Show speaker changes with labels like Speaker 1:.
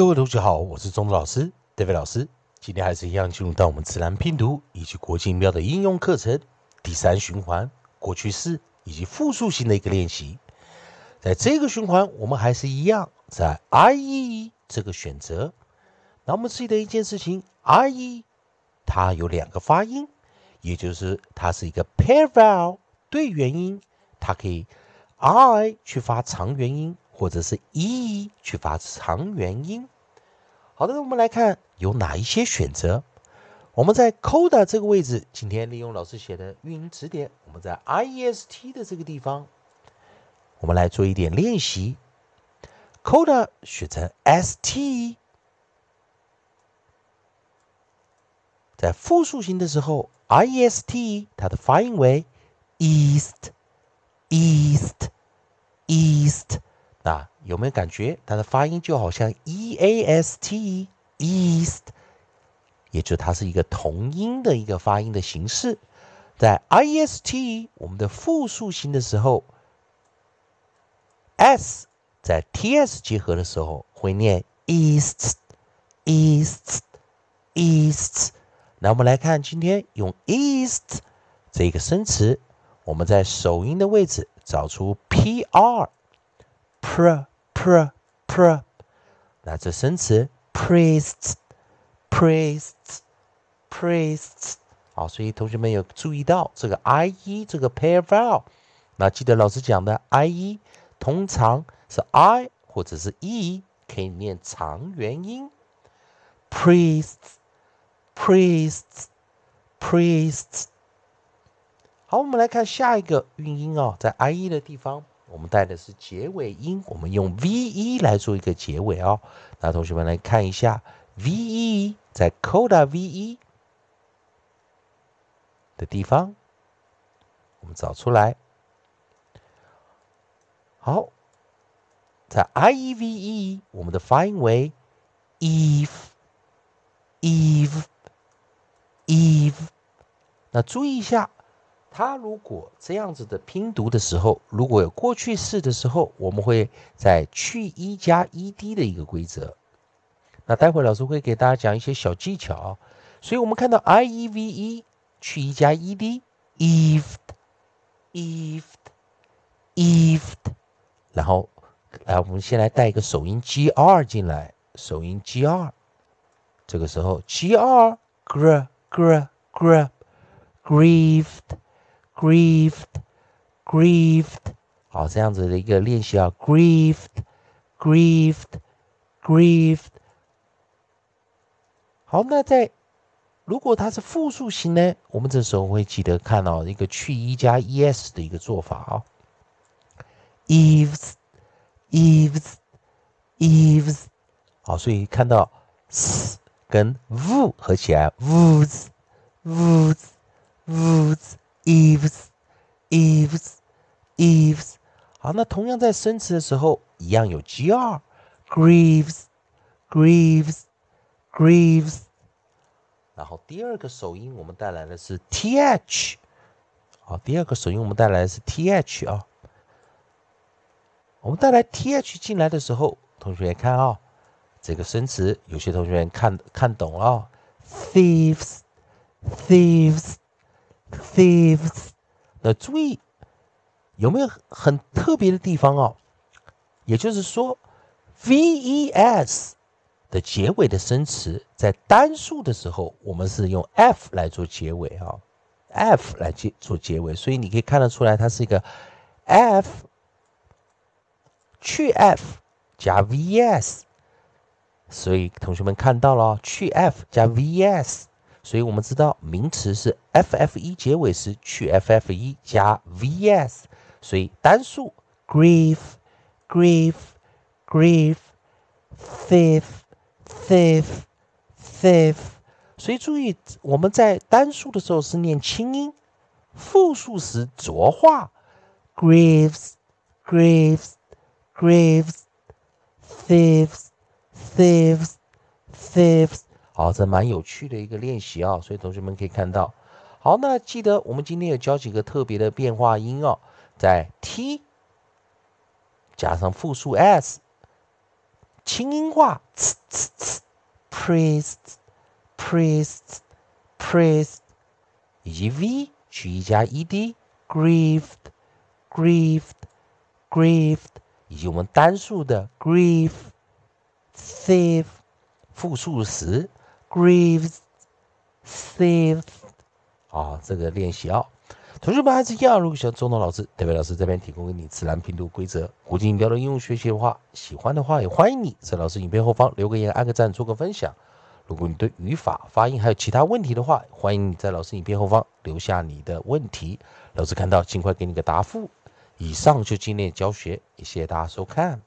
Speaker 1: 各位同学好，我是钟子老师，David 老师。今天还是一样进入到我们自然拼读以及国际音标的应用课程第三循环过去式以及复数型的一个练习。在这个循环，我们还是一样在 I E 这个选择。那我们记得一件事情，I E 它有两个发音，也就是它是一个 pair vowel 对元音，它可以 I 去发长元音。或者是 e 去发长元音。好的，我们来看有哪一些选择。我们在 coda 这个位置，今天利用老师写的运音词典，我们在 iest 的这个地方，我们来做一点练习。coda 选成 st，在复数型的时候，iest 它的发音为 east，east，east。那有没有感觉它的发音就好像 e a s t east，也就它是一个同音的一个发音的形式。在 i s t 我们的复数型的时候，s 在 t s 结合的时候会念 east east east。那我们来看今天用 east 这个生词，我们在首音的位置找出 p r。Pr pr pr，那这生词 priests priests priests，好，所以同学们有注意到这个 i e 这个 pair vowel，那记得老师讲的 i e 通常是 i 或者是 e 可以念长元音 priests priests priests。好，我们来看下一个韵音哦，在 i e 的地方。我们带的是结尾音，我们用 v e 来做一个结尾哦。那同学们来看一下，v e 在 coda v e 的地方，我们找出来。好，在 i e v e 我们的发音为 eve，eve，eve。那注意一下。它如果这样子的拼读的时候，如果有过去式的时候，我们会在去一加 ed 的一个规则。那待会老师会给大家讲一些小技巧。所以我们看到 i e v e 去一加 ed，eved，eved，eved，然后来我们先来带一个首音 gr 进来，首音 gr，这个时候 gr gr gr gr，grieved。Grieved, grieved，好，这样子的一个练习啊，grieved, grieved, grieved。好，那在如果它是复数型呢，我们这时候会记得看到一个去一加 es 的一个做法啊，eves, eves, eves。好，所以看到 s 跟 v 合起来，woods, woods, woods。Eves, eves, eves。好，那同样在生词的时候，一样有 gr。Grieves, grieves, grieves。然后第二个首音我们带来的是 th。好，第二个首音我们带来的是 th 啊。我们带来 th 进来的时候，同学看啊，这个生词有些同学看看懂了。Thieves, thieves。Thieves，那注意有没有很特别的地方哦？也就是说，V-E-S 的结尾的生词在单数的时候，我们是用 F 来做结尾啊，F 来结做结尾，所以你可以看得出来，它是一个 F 去 F 加 V-S，所以同学们看到了去 F 加 V-S。所以我们知道名词是 f f e 结尾时去 f f e 加 v s，所以单数 grief grief grief thief thief thief。所以注意我们在单数的时候是念清音，复数时浊化 graves graves graves thieves thieves thieves 好，这蛮有趣的一个练习啊、哦，所以同学们可以看到。好，那记得我们今天有教几个特别的变化音哦，在 t 加上复数 s，轻音化呲呲呲，priest，priest，priest，以及 v 去一加 ed，grieved，grieved，grieved，以及我们单数的 grief，thief，复数时。grieves，thief，啊，这个练习啊。同学们还是一样，如果喜欢中东老师、代表老师这边提供给你自然拼读规则、国际音标的应用学习的话，喜欢的话也欢迎你在老师影片后方留个言、按个赞、做个分享。如果你对语法、发音还有其他问题的话，欢迎你在老师影片后方留下你的问题，老师看到尽快给你个答复。以上就今天教学，也谢谢大家收看。